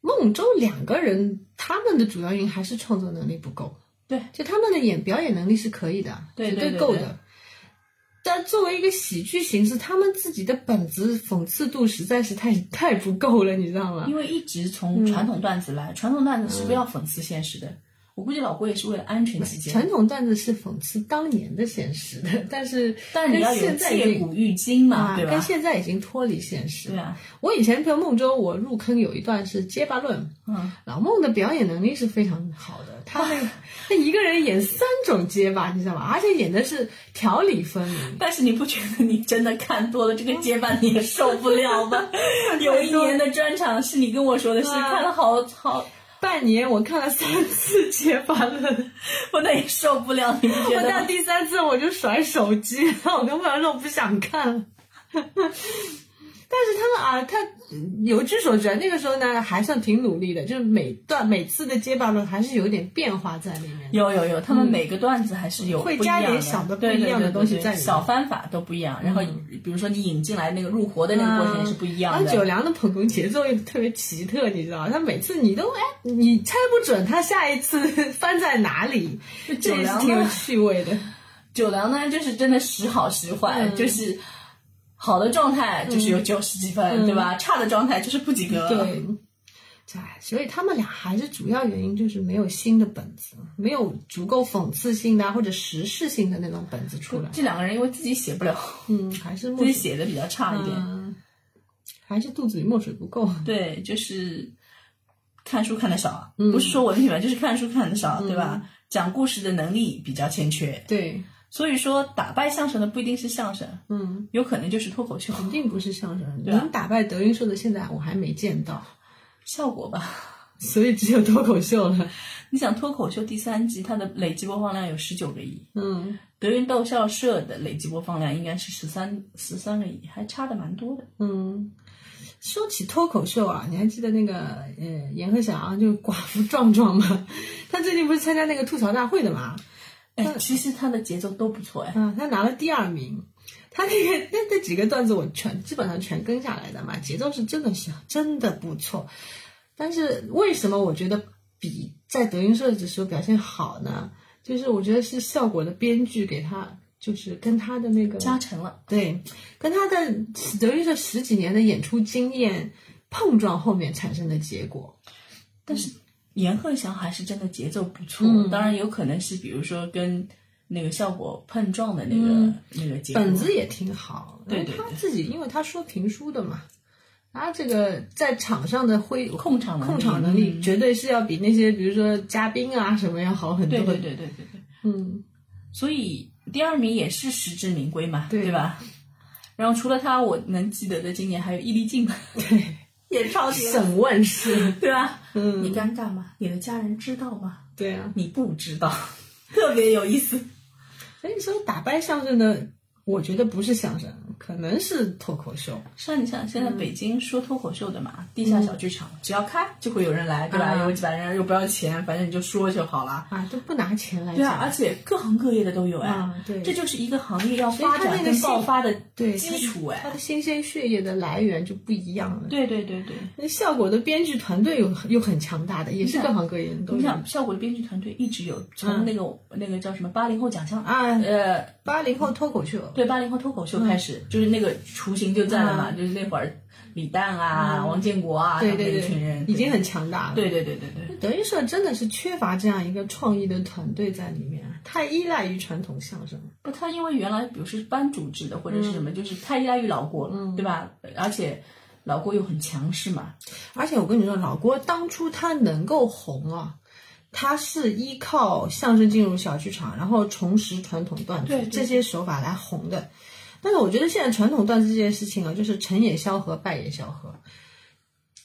孟州两个人，他们的主要原因还是创作能力不够。对，就他们的演表演能力是可以的，绝对对对对够的。但作为一个喜剧形式，他们自己的本子讽刺度实在是太太不够了，你知道吗因？为一直嗯从传统段子来，传统段子是不要讽刺现实的。我估计老郭也是为了安全起见，传统段子是讽刺当年的现实的，但是 但是你要有借古喻今嘛，啊，对吧跟？现在已经脱离现实。对啊，我以前比如孟州，我入坑有一段是结巴论，嗯，老孟的表演能力是非常好的，他那个他一个人演三种结巴，你知道吗？而且演的是条理分明。但是你不觉得你真的看多了这个结巴你也受不了吗？有一年的专场是你跟我说的是啊看了好好，半年我看了三次结法论，我那也受不了，我到？第三次我就甩手机，我跟朋友说我不想看了。但是他们啊，他有据所知，那个时候呢还算挺努力的，就是每段每次的结巴论还是有点变化在里面。有有有，他们每个段子还是有嗯会加点小的不一样的东西在里面嗯小方法都不一样。然后比如说你引进来那个入活的那个过程也是不一样的。然后九良的捧哏节奏又特别奇特，你知道吗？他每次你都哎，你猜不准他下一次翻在哪里，这也是挺有趣味的。九良呢，就是真的时好时坏，嗯就是好的状态就是有九十几分，对吧？差的状态就是不及格。嗯对，哎，所以他们俩还是主要原因就是没有新的本子，没有足够讽刺性的啊或者时事性的那种本子出来。这两个人因为自己写不了，嗯，还是自己写的比较差一点。嗯，还是肚子里墨水不够。对，就是看书看的少，嗯不是说文凭吧，就是看书看的少，对吧？讲故事的能力比较欠缺，对，所以说打败相声的不一定是相声，嗯，有可能就是脱口秀肯定不是相声。能打败德云社的，现在我还没见到，效果吧。所以只有脱口秀了。你想脱口秀第三季，它的累计播放量有十九个亿，嗯德云逗笑社的累计播放量应该是十三十三个亿，还差的蛮多的。嗯。说起脱口秀啊，你还记得那个呃阎鹤祥就寡妇壮壮吗？他最近不是参加那个吐槽大会的嘛？哎，其实他的节奏都不错哎。嗯，他拿了第二名。他那个 那那几个段子我全基本上全跟下来的嘛，节奏是真的是真的不错。但是为什么我觉得比在德云社的时候表现好呢？就是我觉得是效果的编剧给他，就是跟他的那个加成了，对，跟他的德云社十几年的演出经验碰撞后面产生的结果。但是阎鹤翔还是真的节奏不错，嗯。当然有可能是比如说跟那个效果碰撞的那个、那个节奏。本子也挺好，对对他自己因为他说评书的嘛，他这个在场上的挥控场控场能力嗯。绝对是要比那些比如说嘉宾啊什么要好很多。对对对对对对。嗯，所以第二名也是实至名归嘛，对。吧？然后除了他，我能记得的今年还有易立竞，对，也超级审问式，对吧？嗯你尴尬吗？你的家人知道吗？对啊。你不知道，特别有意思。所以说打败相声的，我觉得不是相声，可能是脱口秀。像你像现在北京说脱口秀的嘛，地下小剧场，只要开就会有人来，对吧？啊有几百人又不要钱，反正你就说就好了。啊，都不拿钱来，对啊，而且各行各业的都有哎，啊对这就是一个行业要发展跟那个爆发的对基础哎它的。新鲜血液的来源就不一样了。对对对对，那效果的编剧团队又又很强大的，也是各行各业的都有你想效果的编剧团队一直有从那个、那个叫什么八零后奖项啊呃，八零后脱口秀，对八零后脱口秀开始，就是那个雏形就在了嘛，就是那会儿李诞啊、王建国啊，他们对对对那一群人，已经很强大了。对对对对对。德云社真的是缺乏这样一个创意的团队在里面，太依赖于传统相声。不，他因为原来比如是班主制的或者是什么，就是太依赖于老郭了，对吧？而且老郭又很强势嘛，而且我跟你说，老郭当初他能够红啊，他是依靠相声进入小剧场，然后重拾传统段子这些手法来红的。但是我觉得现在传统段子这件事情啊，就是成也萧何，败也萧何。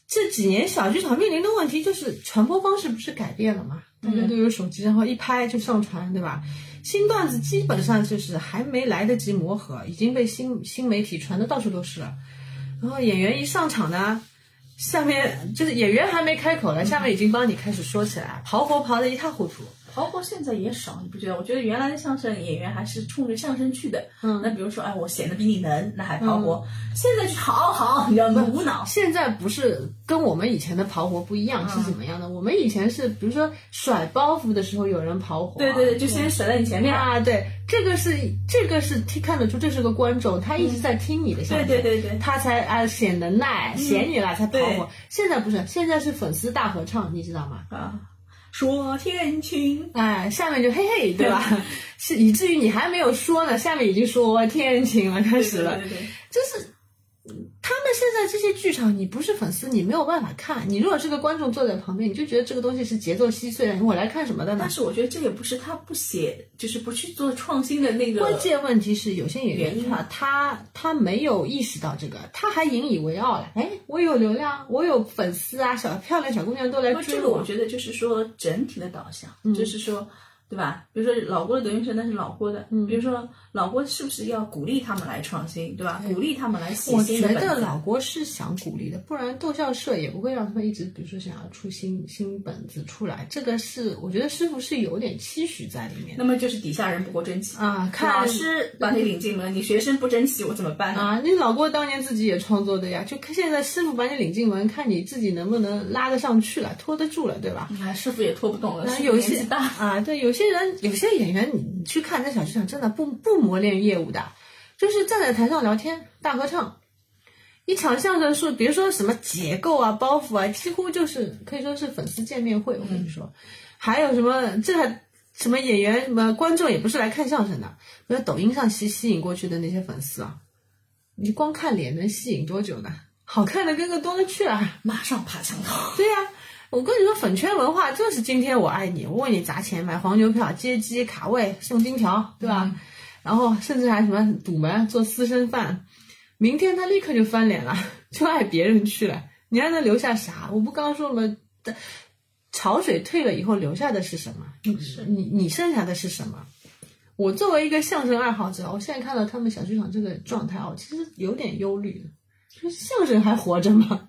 这几年小剧场面临的问题就是传播方式不是改变了嘛？大家都有手机，然后一拍就上传，对吧？新段子基本上就是还没来得及磨合，已经被新新媒体传的到处都是了。然后演员一上场呢，下面就是演员还没开口呢，下面已经帮你开始说起来，刨活刨的一塌糊涂。包括现在也少，你不觉得？我觉得原来的相声演员还是冲着相声去的。嗯那比如说，哎，我显得比你能，那还刨活。现在就好好，你知道吗？无脑。现在不是跟我们以前的刨活不一样，是怎么样的？我们以前是比如说甩包袱的时候有人刨活，对对对，就先甩在你前面。啊，对，这个是这个是听看得出这是个观众，他一直在听你的相声，对对对对他才啊显能耐，显你了才刨对活。现在不是，现在是粉丝大合唱，你知道吗？啊，说天晴。哎，下面就嘿嘿，对吧？是以至于你还没有说呢，下面已经说天晴了，开始了。对对就是嗯他们现在这些剧场，你不是粉丝，你没有办法看。你如果是个观众坐在旁边，你就觉得这个东西是节奏稀碎的，我来看什么的呢但？是我觉得这也不是他不写，就是不去做创新的那个关键问题是，有些演原因员啊，他他没有意识到这个，他还引以为傲了。哎，我有流量，我有粉丝啊，小漂亮小姑娘都来那追这个我觉得就是说整体的导向，嗯就是说，对吧？比如说老郭的德云社那是老郭的，嗯比如说老郭是不是要鼓励他们来创新，对吧？鼓励他们来写我觉新的本子。得老郭是想鼓励的，不然逗笑社也不会让他们一直，比如说想要出新新本子出来。这个是我觉得师傅是有点期许在里面那么就是底下人不够争气啊看老师把你领进门，你学生不争气，我怎么办？啊。你老郭当年自己也创作的呀，就看现在师傅把你领进门，看你自己能不能拉得上去了，拖得住了，对吧？啊，师傅也拖不动了，师傅那有些年纪大。啊，对，有些人有些演员，你你去看在小剧场，真的不不磨练业务的，就是站在台上聊天大合唱，一场相声是别说什么结构啊、包袱啊，几乎就是可以说是粉丝见面会。我跟你说，还有什么这还什么演员什么观众也不是来看相声的，比如抖音上吸吸引过去的那些粉丝啊，你光看脸能吸引多久呢？好看的跟个多了去了！马上爬墙头。对呀、我跟你说，粉圈文化就是今天我爱你，我为你砸钱买黄牛票、接机、卡位、送金条，对吧？然后甚至还什么堵门、做私生饭，明天他立刻就翻脸了，就爱别人去了，你还能留下啥？我不刚刚说了吗？潮水退了以后留下的是什么？你你你剩下的是什么？我作为一个相声爱好者，我现在看到他们小剧场这个状态，我其实有点忧虑的，就是相声还活着吗？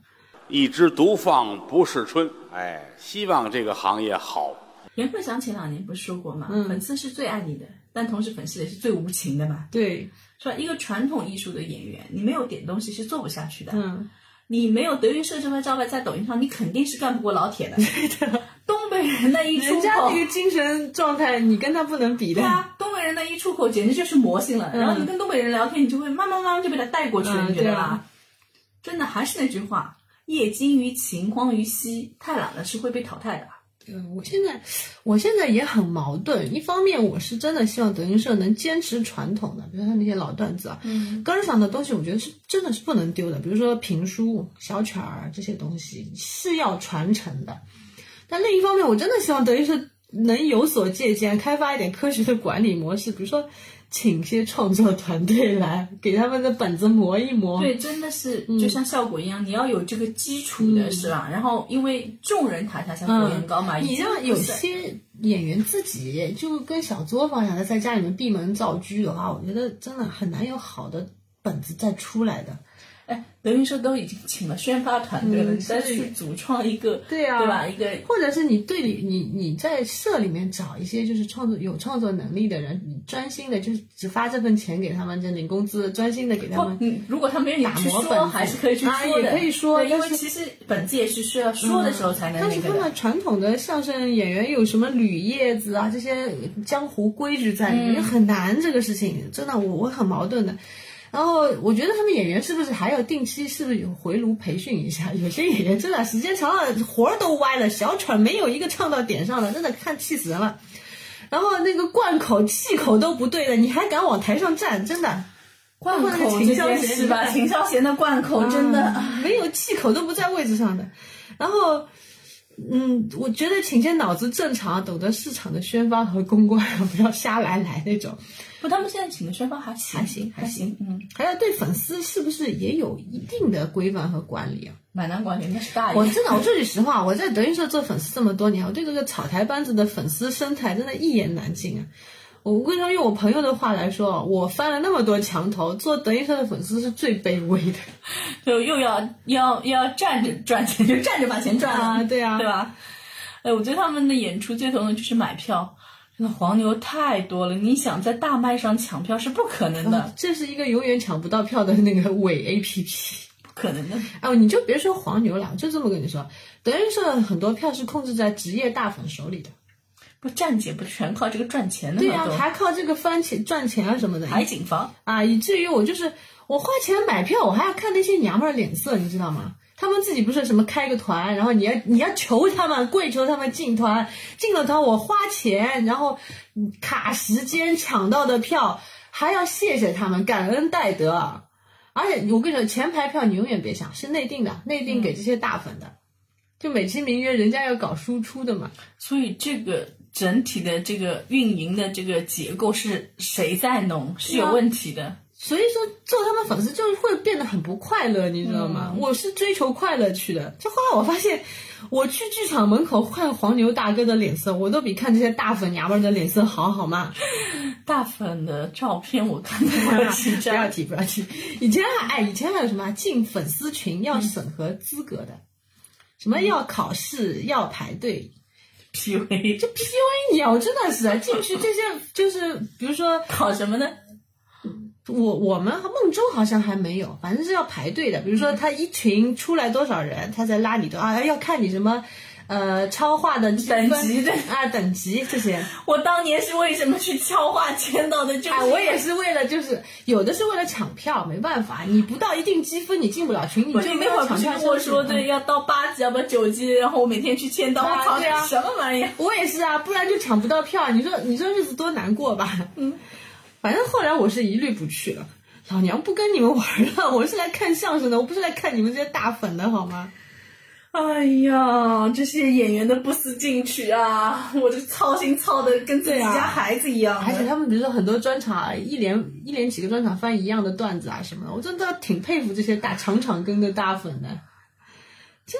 一枝独放不是春。哎，希望这个行业好。袁鹤翔前两年不是说过吗，嗯粉丝是最爱你的，但同时粉丝也是最无情的嘛，对，是吧？一个传统艺术的演员，你没有点东西是做不下去的。嗯。你没有德云社这块招牌在抖音上，你肯定是干不过老铁的。对的，东北人那一出人家口，那个精神状态，你跟他不能比的。对啊，东北人那一出口简直就是魔性了。然后你跟东北人聊天，你就会慢慢慢慢就被他带过去了，嗯你觉得吧？真的还是那句话，业精于勤，荒于嬉，太懒了是会被淘汰的。嗯，我现在我现在也很矛盾。一方面，我是真的希望德云社能坚持传统的，比如说那些老段子啊，嗯，根儿上的东西，我觉得是真的是不能丢的。比如说评书、小曲儿这些东西是要传承的。但另一方面，我真的希望德云社能有所借鉴，开发一点科学的管理模式，比如说。请些创作团队来给他们的本子磨一磨。对，真的是就像效果一样，你要有这个基础的是吧？然后因为众人塔下像火焰高嘛，你让有些演员自己就跟小作坊一样的在家里面闭门造车的话，我觉得真的很难有好的本子再出来的。哎，德云社都已经请了宣发团队了，你再去组创一个，对啊，对吧？一个，或者是你队里，你你在社里面找一些就是创作有创作能力的人，你专心的，就是只发这份钱给他们，就领工资，专心的给他们。嗯，如果他没有你去说，还是可以去说的，可以说，因为其实本子也是需要说的时候才能。但是他们传统的相声演员有什么吕叶子啊这些江湖规矩在里面，很难这个事情，真的我我很矛盾的。然后我觉得他们演员是不是还要定期，是不是有回炉培训一下？有些演员真的时间长了活儿都歪了，小曲儿没有一个唱到点上的，真的看气死人了。然后那个贯口气口都不对的，你还敢往台上站？真的，贯口秦霄贤是吧？秦霄贤的贯口真的没有气口都不在位置上的。然后，嗯，我觉得请些脑子正常、懂得市场的宣发和公关，不要瞎来来那种。不，他们现在请的宣发还行，还行，还行，嗯，还要对粉丝是不是也有一定的规范和管理啊？蛮难管理，那是大爷。我真的，我说句实话，我在德云社做粉丝这么多年，我对这个草台班子的粉丝生态真的一言难尽啊！我为什么用我朋友的话来说，我翻了那么多墙头，做德云社的粉丝是最卑微的，就又要要要站着赚钱，就站着把钱赚啊，对啊，对吧？哎，我觉得他们的演出最头疼就是买票。那黄牛太多了，你想在大麦上抢票是不可能的。这是一个永远抢不到票的那个伪 A P P，不可能的。哦，你就别说黄牛了，就这么跟你说，德云社很多票是控制在职业大粉手里的，不站姐不全靠这个赚钱的对呀，还靠这个翻钱赚钱啊什么的。海景房啊，以至于我就是我花钱买票，我还要看那些娘们儿脸色，你知道吗？他们自己不是什么开个团，然后你要你要求他们跪求他们进团，进了团我花钱，然后卡时间抢到的票还要谢谢他们，感恩戴德。而且我跟你说，前排票你永远别想是内定的，内定给这些大粉的，就美其名曰人家要搞输出的嘛。所以这个整体的这个运营的这个结构是谁在弄是有问题的。所以说，做他们粉丝就会变得很不快乐，你知道吗？我是追求快乐去的。就后来我发现，我去剧场门口看黄牛大哥的脸色，我都比看这些大粉娘们的脸色好，好吗？大粉的照片我看到 不要提，不要提。以前还哎，以前还有什么进粉丝群要审核资格的，什么要考试要排队，P U A 就 P U A 鸟真的是啊进去这些就是比如说考什么呢？我我们梦中好像还没有，反正是要排队的。比如说他一群出来多少人，他在拉你的啊，要看你什么，呃，超话的等级的啊，等级这些。我当年是为什么去超话签到的？就我也是为了，就是有的是为了抢票，没办法，你不到一定积分你进不了群，你就没有抢票。我说对，要到八级要不九级，然后我每天去签到，我操，什么玩意？我也是啊，不然就抢不到票。你说你说日子多难过吧？嗯。反正后来我是一律不去了，老娘不跟你们玩了，我是来看相声的，我不是来看你们这些大粉的好吗？哎呀，这些演员的不思进取啊，我这操心操的跟自己家孩子一样。而且他们比如说很多专场，一连一连几个专场翻一样的段子啊什么的，我真的挺佩服这些大场场跟的大粉的。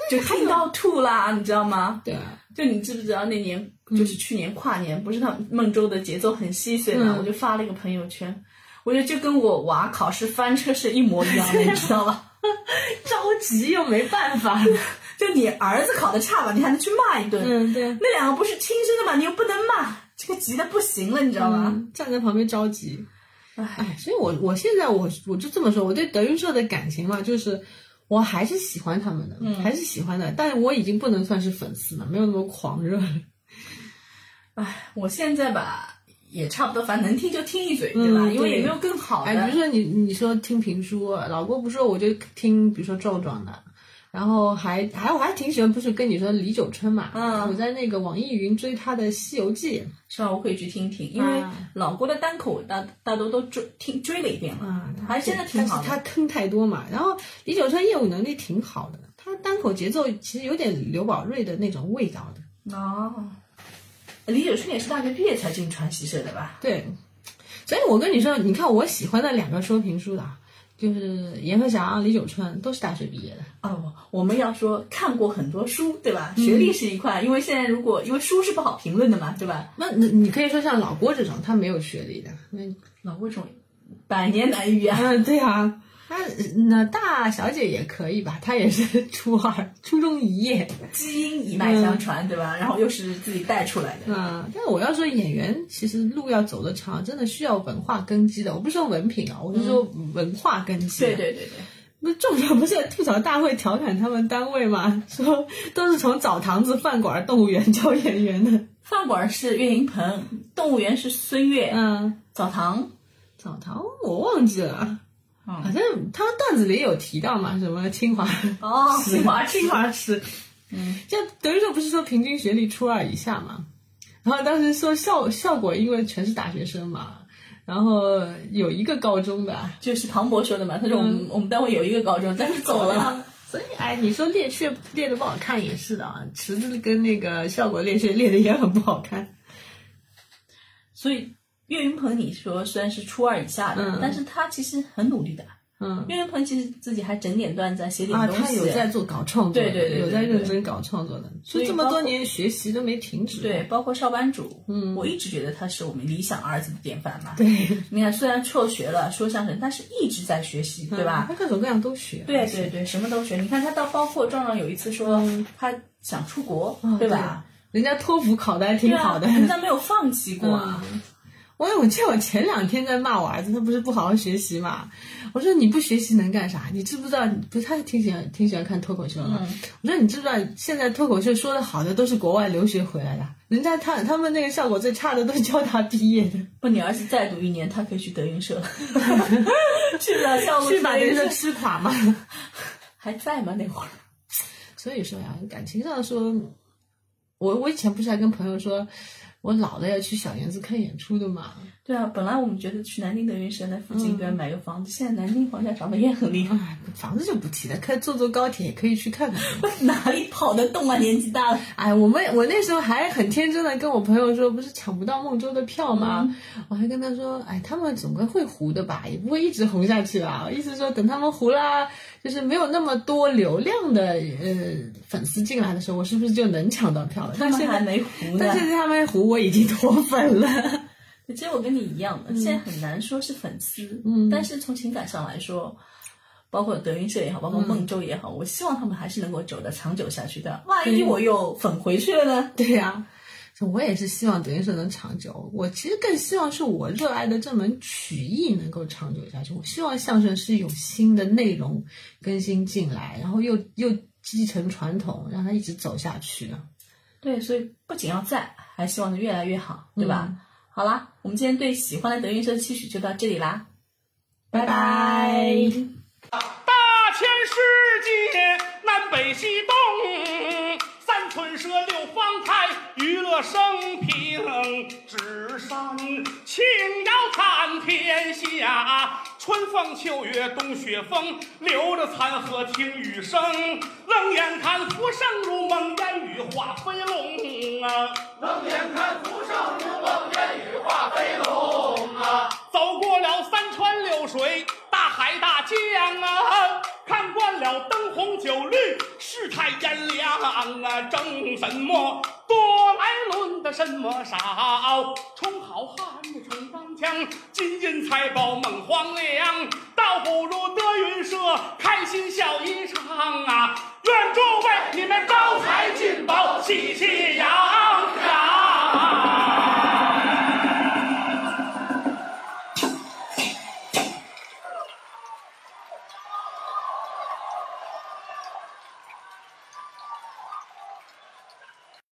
就听到吐啦，你知道吗？对，就你知不知道那年就是去年跨年，不是他孟州的节奏很稀碎嘛？我就发了一个朋友圈，我觉得就跟我娃考试翻车是一模一样的，你知道吧？着急又没办法，就你儿子考的差吧，你还能去骂一顿？嗯，对。那两个不是亲生的嘛，你又不能骂，这个急的不行了，你知道吗？站在旁边着急，哎，所以我我现在我我就这么说，我对德云社的感情嘛，就是。我还是喜欢他们的，还是喜欢的，但是我已经不能算是粉丝了，没有那么狂热。哎，我现在吧也差不多，反正能听就听一嘴，对吧？因为也没有更好的。哎，比如说你你说听评书，老郭不说我就听，比如说赵壮的，然后还还我还挺喜欢，不是跟你说李九春嘛？嗯我在那个网易云追他的《西游记》。是吧？我可以去听听，因为啊老郭的单口大大多都追听追了一遍了，啊，还真的挺好但是他。坑太多嘛。然后李九春业务能力挺好的，他单口节奏其实有点刘宝瑞的那种味道的。哦，李九春也是大学毕业才进传习社的吧？对，所以我跟你说，你看我喜欢的两个说评书的啊，就是阎鹤祥、李九春都是大学毕业的。哦，我们要说看过很多书，对吧？学历是一块，因为现在如果因为书是不好评论的嘛，对吧？那你你可以说像老郭这种，他没有学历的，那老郭这种百年难遇啊。啊，对啊，他那大小姐也可以吧？她也是初二，初中一夜。基因一脉相传，对吧？然后又是自己带出来的，嗯，但是我要说演员，其实路要走得长，真的需要文化根基的。我不是说文凭啊，我是说文化根基。对。对对对，那众所不是吐槽大会调侃他们单位吗？说都是从澡堂子、饭馆、动物园招演员的。饭馆是岳云鹏，动物园是孙越，嗯，澡堂澡堂我忘记了，好像他们段子里有提到嘛，什么清华哦，清华清华师，嗯，就等于说不是说平均学历初二以下嘛，然后当时说效效果，因为全是大学生嘛，然后有一个高中的就是庞博说的嘛，他说我们、我们单位有一个高中，但是 走了。所以哎，你说练穴练的不好看也是的啊，池子跟那个效果练穴练的也很不好看，所以岳云鹏，你说虽然是初二以下的，嗯但是他其实很努力的。嗯。岳云鹏其实自己还整点段子，写点啊，东西。他有在做搞创作的，对对对对有在认真搞创作的，所以这么多年学习都没停止。对，包括少班主，嗯，我一直觉得他是我们理想儿子的典范嘛。对，你看，虽然辍学了，说相声，但是一直在学习，对吧？他各种各样都学。对对对，什么都学。你看他到包括壮壮有一次说他想出国，对吧？人家托福考的还挺好的。人家没有放弃过啊。我我记得我前两天在骂我儿子，他不是不好好学习嘛？我说你不学习能干啥？你知不知道？不是他挺喜欢挺喜欢看脱口秀的嘛？我说你知不知道现在脱口秀说的好的都是国外留学回来的，人家他他们那个效果最差的都是交大毕业的，不，你儿子再读一年，他可以去德云社，去了效果去把人家德云社吃垮吗。还在吗？那会儿所以说呀，感情上说，我我以前不是还跟朋友说，我老了要去小园子看演出的嘛。对啊，本来我们觉得去南京德云社那附近边买个房子，现在南京房价涨得也很厉害，哎，房子就不提了，可以坐坐高铁也可以去看看。哪里跑得动啊？年纪大了，哎，我们我那时候还很天真的跟我朋友说，不是抢不到孟州的票吗？我还跟他说，哎，他们总归会糊的吧，也不会一直红下去啊。意思说等他们糊啦，就是没有那么多流量的呃粉丝进来的时候，我是不是就能抢到票了？他但现在，们还没糊呢但。现在他们糊，我已经脱粉了。其实我跟你一样的，现在很难说是粉丝，嗯，但是从情感上来说，包括德云社也好，包括孟州也好，我希望他们还是能够走得长久下去的。万一我又粉回去了呢？对呀、我也是希望德云社能长久。我其实更希望是我热爱的这门曲艺能够长久下去。我希望相声是有新的内容更新进来，然后又又继承传统，让它一直走下去的。对，所以不仅要在，还希望能越来越好，对吧？好啦，我们今天对喜欢的德云社的期许就到这里啦，拜拜。大千世界南北西东，生平，纸上轻摇看天下。春风秋月冬雪风，留着残荷听雨声。冷眼看浮生如梦，烟雨化飞龙啊！冷眼看浮生如梦，烟雨化飞龙啊！走过了三川流水，大海大江啊！看惯了灯红酒绿，世态炎凉啊！争什么多来论的什么少？充好汉充钢枪，金银财宝梦黄粱，倒不如德云社开心笑一场啊！愿诸位你们招财进宝喜气洋洋。